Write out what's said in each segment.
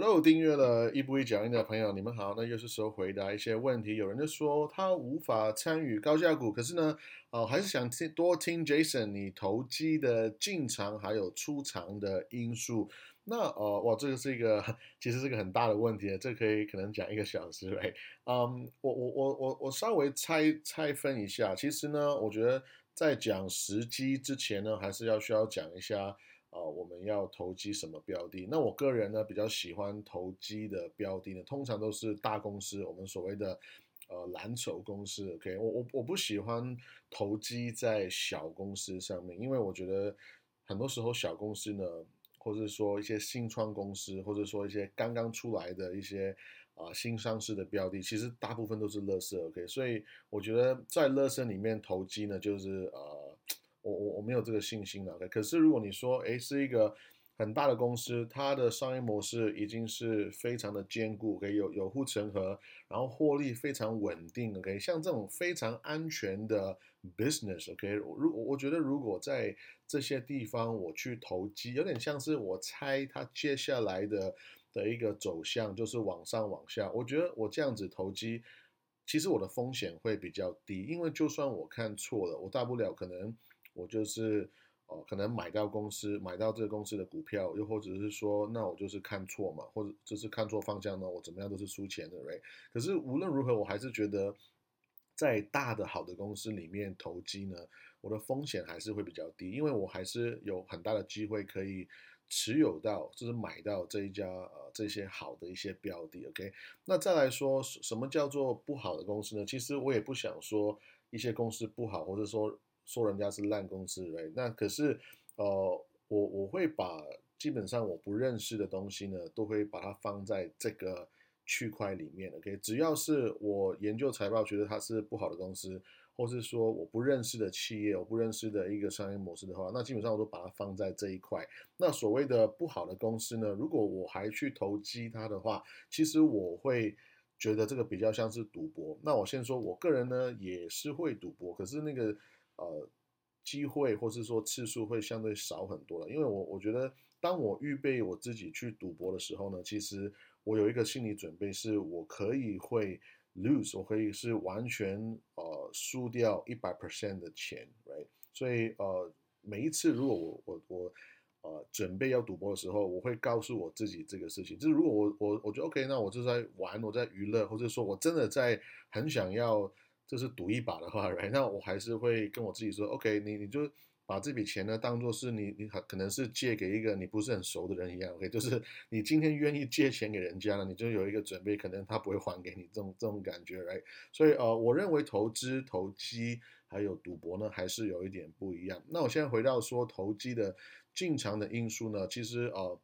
Hello，订阅了一步一脚印的朋友，你们好。那又是时候回答一些问题。有人就说他无法参与高价股，可是呢，哦，还是想听多听 Jason 你投机的进场还有出场的因素。那呃，哇，这个是一个 其实是一个很大的问题，这可以可能讲一个小时嘞。嗯，我我我我我稍微拆拆分一下。其实呢，我觉得在讲时机之前呢，还是要需要讲一下。啊，我们要投机什么标的？那我个人呢比较喜欢投机的标的呢，通常都是大公司，我们所谓的呃蓝筹公司。OK，我我我不喜欢投机在小公司上面，因为我觉得很多时候小公司呢，或者说一些新创公司，或者说一些刚刚出来的一些啊新上市的标的，其实大部分都是乐色。OK，所以我觉得在乐色里面投机呢，就是呃。我我我没有这个信心了。可是如果你说，哎，是一个很大的公司，它的商业模式已经是非常的坚固，可以有有护城河，然后获利非常稳定，OK，像这种非常安全的 business，OK，如我觉得如果在这些地方我去投机，有点像是我猜它接下来的的一个走向就是往上往下，我觉得我这样子投机，其实我的风险会比较低，因为就算我看错了，我大不了可能。我就是，哦，可能买到公司，买到这个公司的股票，又或者是说，那我就是看错嘛，或者就是看错方向呢，我怎么样都是输钱的对可是无论如何，我还是觉得，在大的好的公司里面投机呢，我的风险还是会比较低，因为我还是有很大的机会可以持有到，就是买到这一家呃这些好的一些标的，OK？那再来说，什么叫做不好的公司呢？其实我也不想说一些公司不好，或者说。说人家是烂公司哎那可是，呃，我我会把基本上我不认识的东西呢，都会把它放在这个区块里面，OK？只要是我研究财报觉得它是不好的公司，或是说我不认识的企业，我不认识的一个商业模式的话，那基本上我都把它放在这一块。那所谓的不好的公司呢，如果我还去投机它的话，其实我会觉得这个比较像是赌博。那我先说，我个人呢也是会赌博，可是那个。呃，机会或是说次数会相对少很多了，因为我我觉得，当我预备我自己去赌博的时候呢，其实我有一个心理准备，是我可以会 lose，我可以是完全呃输掉一百 percent 的钱，right？所以呃，每一次如果我我我呃准备要赌博的时候，我会告诉我自己这个事情，就是如果我我我觉得 OK，那我就在玩，我在娱乐，或者说我真的在很想要。就是赌一把的话，那我还是会跟我自己说，OK，你你就把这笔钱呢当做是你你可可能是借给一个你不是很熟的人一样，OK，就是你今天愿意借钱给人家了，你就有一个准备，可能他不会还给你这种这种感觉来所以呃，我认为投资、投机还有赌博呢，还是有一点不一样。那我现在回到说投机的进场的因素呢，其实呃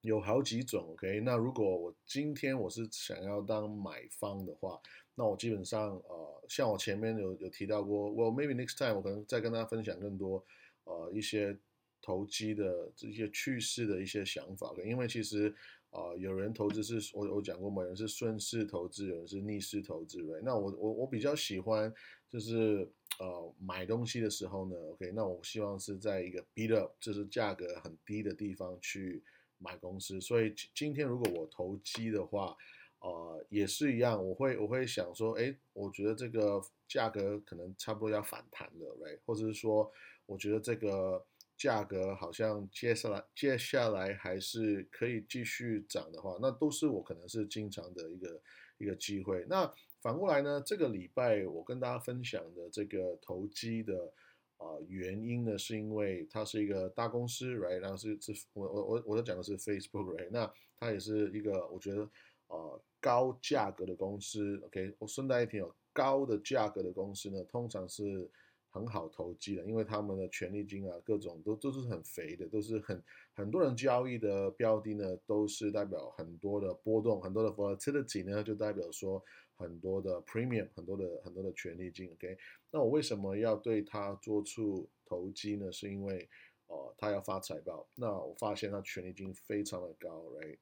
有好几种，OK。那如果我今天我是想要当买方的话，那我基本上呃。像我前面有有提到过，Well maybe next time 我可能再跟大家分享更多，呃一些投机的这些趋势的一些想法。因为其实啊有人投资是我我讲过嘛，有人是顺势投资，有人是逆势投资那我我我比较喜欢就是呃买东西的时候呢，OK，那我希望是在一个 beat up 就是价格很低的地方去买公司。所以今天如果我投机的话，呃，也是一样，我会我会想说，哎，我觉得这个价格可能差不多要反弹了，right？或者是说，我觉得这个价格好像接下来接下来还是可以继续涨的话，那都是我可能是经常的一个一个机会。那反过来呢，这个礼拜我跟大家分享的这个投机的啊原因呢，是因为它是一个大公司，right？然后是是我我我我在讲的是 Facebook，right？那它也是一个我觉得啊。高价格的公司，OK，我顺带一提哦，高的价格的公司呢，通常是很好投机的，因为他们的权利金啊，各种都都是很肥的，都是很很多人交易的标的呢，都是代表很多的波动，很多的 volatility 呢，就代表说很多的 premium，很多的很多的权利金，OK，那我为什么要对它做出投机呢？是因为哦，它要发财报，那我发现它权利金非常的高来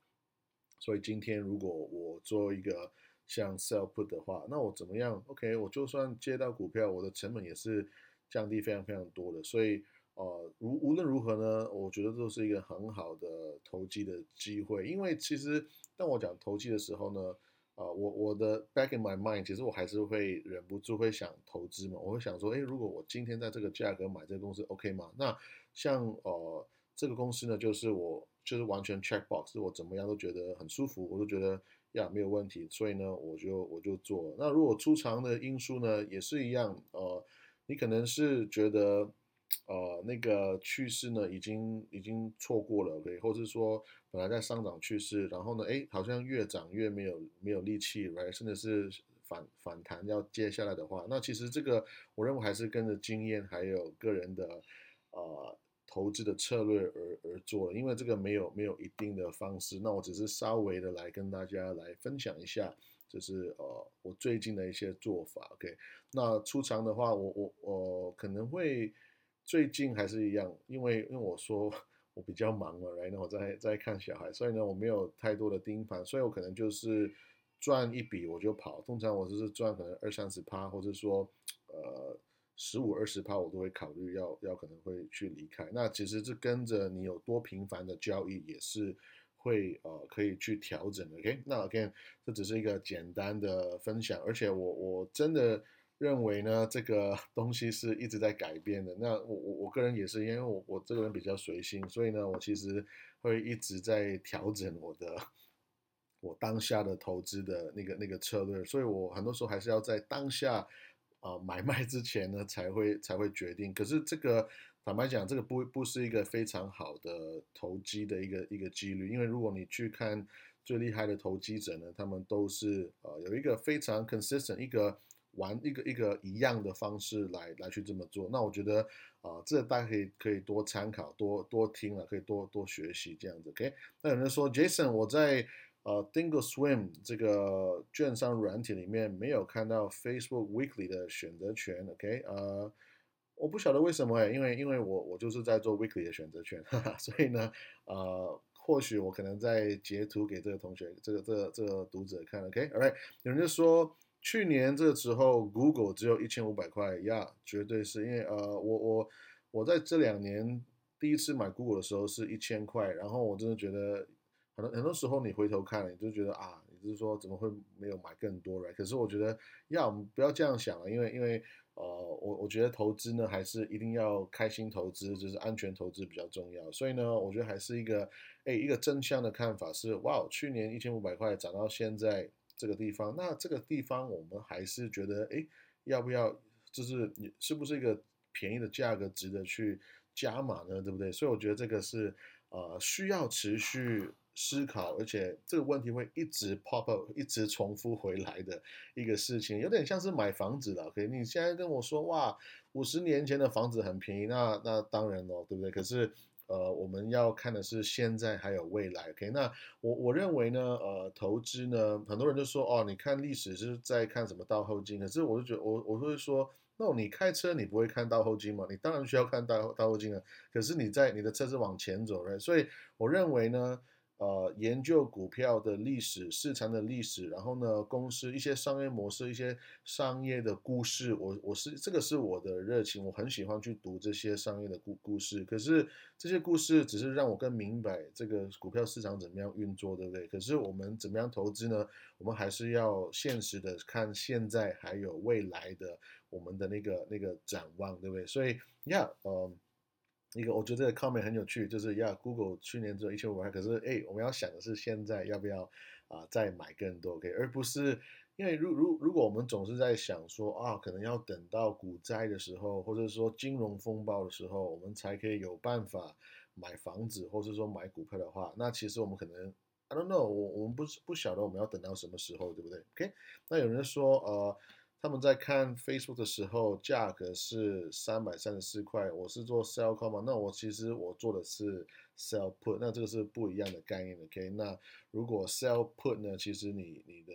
所以今天如果我做一个像 sell put 的话，那我怎么样？OK，我就算接到股票，我的成本也是降低非常非常多的。所以呃，无无论如何呢，我觉得都是一个很好的投机的机会。因为其实当我讲投机的时候呢，啊，我我的 back in my mind，其实我还是会忍不住会想投资嘛。我会想说，哎，如果我今天在这个价格买这个公司，OK 吗？那像呃这个公司呢，就是我就是完全 check box，我怎么样都觉得很舒服，我都觉得呀没有问题，所以呢，我就我就做。那如果出场的因素呢，也是一样，呃，你可能是觉得。呃，那个趋势呢，已经已经错过了，OK，或者是说本来在上涨趋势，然后呢，哎，好像越涨越没有没有力气，right，甚至是反反弹要接下来的话，那其实这个我认为还是跟着经验还有个人的呃投资的策略而而做，因为这个没有没有一定的方式，那我只是稍微的来跟大家来分享一下，就是呃我最近的一些做法，OK，那出场的话，我我我可能会。最近还是一样，因为因为我说我比较忙了，然后我在在看小孩，所以呢我没有太多的盯盘，所以我可能就是赚一笔我就跑。通常我就是赚可能二三十趴，或者说呃十五二十趴，我都会考虑要要可能会去离开。那其实这跟着你有多频繁的交易也是会呃可以去调整的。OK，那 again 这只是一个简单的分享，而且我我真的。认为呢，这个 东西是一直在改变的。那我我我个人也是，因为我我这个人比较随性，所以呢，我其实会一直在调整我的我当下的投资的那个那个策略。所以我很多时候还是要在当下啊买卖之前呢，才会才会决定。可是这个坦白讲，这个不不是一个非常好的投机的一个一个几率，因为如果你去看最厉害的投机者呢，他们都是呃有一个非常 consistent 一个。玩一个一个一样的方式来来去这么做，那我觉得啊，这大家可以可以多参考，多多听了，可以多多学习这样子。OK，那有人说，Jason，我在呃 Thinkorswim 这个券商软体里面没有看到 Facebook Weekly 的选择权。OK，呃，我不晓得为什么哎，因为因为我我就是在做 Weekly 的选择权，哈哈所以呢，呃，或许我可能在截图给这个同学，这个这个这个读者看。OK，All right，有人就说。去年这个时候，Google 只有一千五百块呀，绝对是因为呃，我我我在这两年第一次买 Google 的时候是一千块，然后我真的觉得很多很多时候你回头看，你就觉得啊，你就是说怎么会没有买更多嘞？可是我觉得呀，我们不要这样想了，因为因为呃，我我觉得投资呢还是一定要开心投资，就是安全投资比较重要。所以呢，我觉得还是一个哎一个正向的看法是，哇，去年一千五百块涨到现在。这个地方，那这个地方我们还是觉得，哎，要不要，就是你是不是一个便宜的价格值得去加码呢？对不对？所以我觉得这个是呃需要持续思考，而且这个问题会一直 pop up，一直重复回来的一个事情，有点像是买房子了。OK，你现在跟我说哇，五十年前的房子很便宜，那那当然咯，对不对？可是。呃，我们要看的是现在还有未来。OK，那我我认为呢，呃，投资呢，很多人就说，哦，你看历史是在看什么倒后镜。可是我就觉得，我我会说，那你开车你不会看倒后镜吗？你当然需要看倒倒后镜啊。可是你在你的车是往前走的，所以我认为呢。呃，研究股票的历史、市场的历史，然后呢，公司一些商业模式、一些商业的故事，我我是这个是我的热情，我很喜欢去读这些商业的故故事。可是这些故事只是让我更明白这个股票市场怎么样运作，对不对？可是我们怎么样投资呢？我们还是要现实的看现在还有未来的我们的那个那个展望，对不对？所以，Yeah，嗯。一个我觉得这个 comment 很有趣，就是要 Google 去年只有一千五百，可是哎，我们要想的是现在要不要啊再买更多，OK，而不是因为如如如果我们总是在想说啊，可能要等到股灾的时候，或者说金融风暴的时候，我们才可以有办法买房子，或者说买股票的话，那其实我们可能 I don't know，我我们不是不晓得我们要等到什么时候，对不对？OK，那有人说呃。他们在看 Facebook 的时候，价格是三百三十四块。我是做 Sell Call 嘛，那我其实我做的是 Sell Put，那这个是不一样的概念。OK，那如果 Sell Put 呢，其实你你的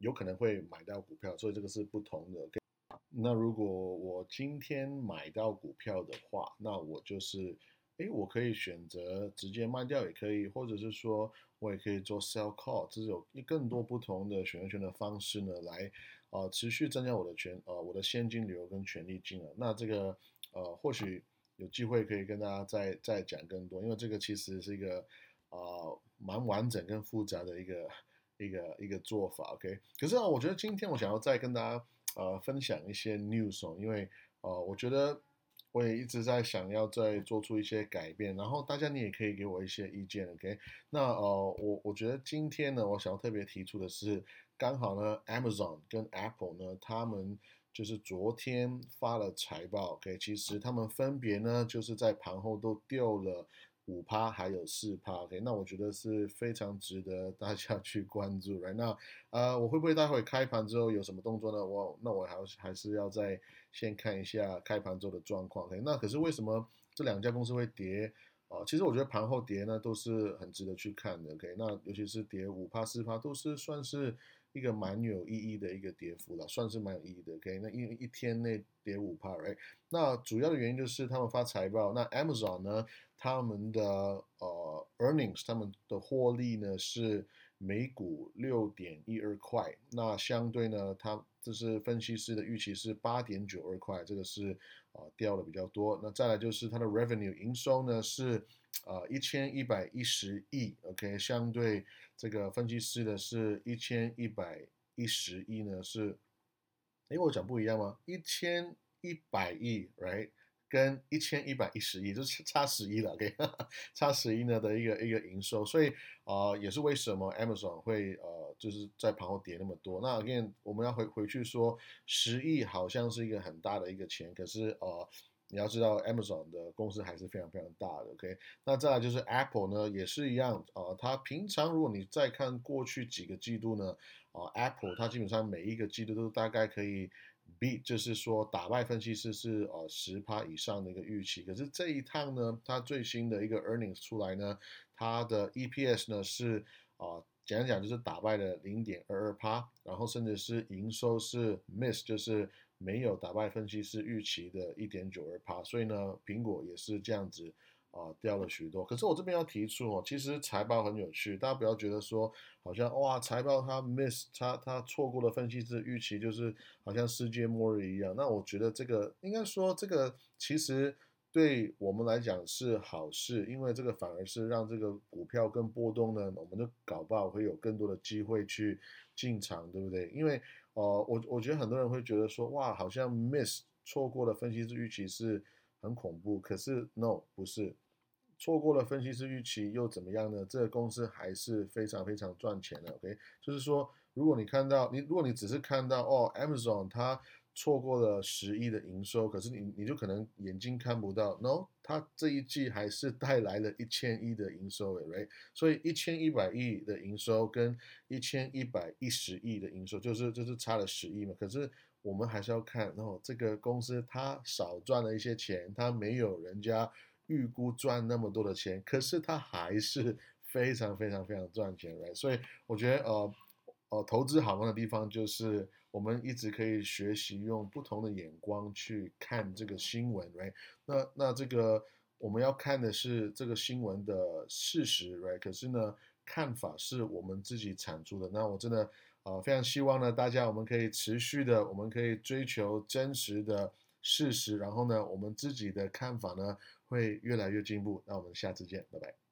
有可能会买到股票，所以这个是不同的。OK，那如果我今天买到股票的话，那我就是，哎，我可以选择直接卖掉也可以，或者是说我也可以做 Sell Call，这是有更多不同的选择权的方式呢，来。啊，持续增加我的权，呃，我的现金流跟权利金额。那这个，呃，或许有机会可以跟大家再再讲更多，因为这个其实是一个呃蛮完整跟复杂的一个一个一个做法，OK。可是啊，我觉得今天我想要再跟大家呃分享一些 news 哦，因为呃我觉得。我也一直在想要再做出一些改变，然后大家你也可以给我一些意见，OK？那呃，我我觉得今天呢，我想要特别提出的是，刚好呢，Amazon 跟 Apple 呢，他们就是昨天发了财报，OK？其实他们分别呢，就是在盘后都掉了。五趴还有四趴，OK，那我觉得是非常值得大家 去关注来那呃，我会不会待会开盘之后有什么动作呢？我那我还还是要再先看一下开盘之后的状况，OK？那可是为什么这两家公司会跌？啊，其实我觉得盘后跌呢都是很值得去看的，OK？那尤其是跌五趴四趴都是算是。一个蛮有意义的一个跌幅了，算是蛮有意义的。OK，那一一天内跌五帕哎那主要的原因就是他们发财报。那 Amazon 呢，他们的呃 earnings，他们的获利呢是每股六点一二块。那相对呢，它这是分析师的预期是八点九二块，这个是啊掉的比较多。那再来就是它的 revenue 营收呢是。啊，一千一百一十亿，OK，相对这个分析师的是一千一百一十亿呢，是，哎，我讲不一样吗？一千一百亿，right，跟一千一百一十亿，就是差十亿了，OK，差十亿呢的一个一个营收，所以啊，也是为什么 Amazon 会呃，就是在盘后跌那么多。那 again，我们要回回去说，十亿好像是一个很大的一个钱，可是呃。你要知道，Amazon 的公司还是非常非常大的，OK？那再来就是 Apple 呢，也是一样啊。它平常如果你再看过去几个季度呢，啊，Apple 它基本上每一个季度都大概可以 B 就是说打败分析师是呃十趴以上的一个预期。可是这一趟呢，它最新的一个 earnings 出来呢，它的 EPS 呢是啊，讲讲就是打败了零点二二趴，然后甚至是营收是 miss，就是。没有打败分析师预期的一点九二趴，所以呢，苹果也是这样子啊掉了许多。可是我这边要提出哦，其实财报很有趣，大家不要觉得说好像哇财报它 miss 它它错过了分析师预期，就是好像世界末日一样。那我觉得这个应该说这个其实对我们来讲是好事，因为这个反而是让这个股票更波动呢，我们就搞不好会有更多的机会去进场，对不对？因为哦，我我觉得很多人会觉得说，哇，好像 miss 错过了分析师预期是很恐怖。可是 no 不是，错过了分析师预期又怎么样呢？这个公司还是非常非常赚钱的。OK，就是说，如果你看到你，如果你只是看到哦，Amazon 它。错过了十亿的营收，可是你你就可能眼睛看不到，no，它这一季还是带来了一千亿的营收，right？所以一千一百亿的营收跟一千一百一十亿的营收，就是就是差了十亿嘛。可是我们还是要看，然后这个公司它少赚了一些钱，它没有人家预估赚那么多的钱，可是它还是非常非常非常赚钱，right？所以我觉得呃。呃，投资好玩的地方就是我们一直可以学习用不同的眼光去看这个新闻，right？那那这个我们要看的是这个新闻的事实，right？可是呢，看法是我们自己产出的。那我真的啊，非常希望呢，大家我们可以持续的，我们可以追求真实的事实，然后呢，我们自己的看法呢会越来越进步。那我们下次见，拜拜。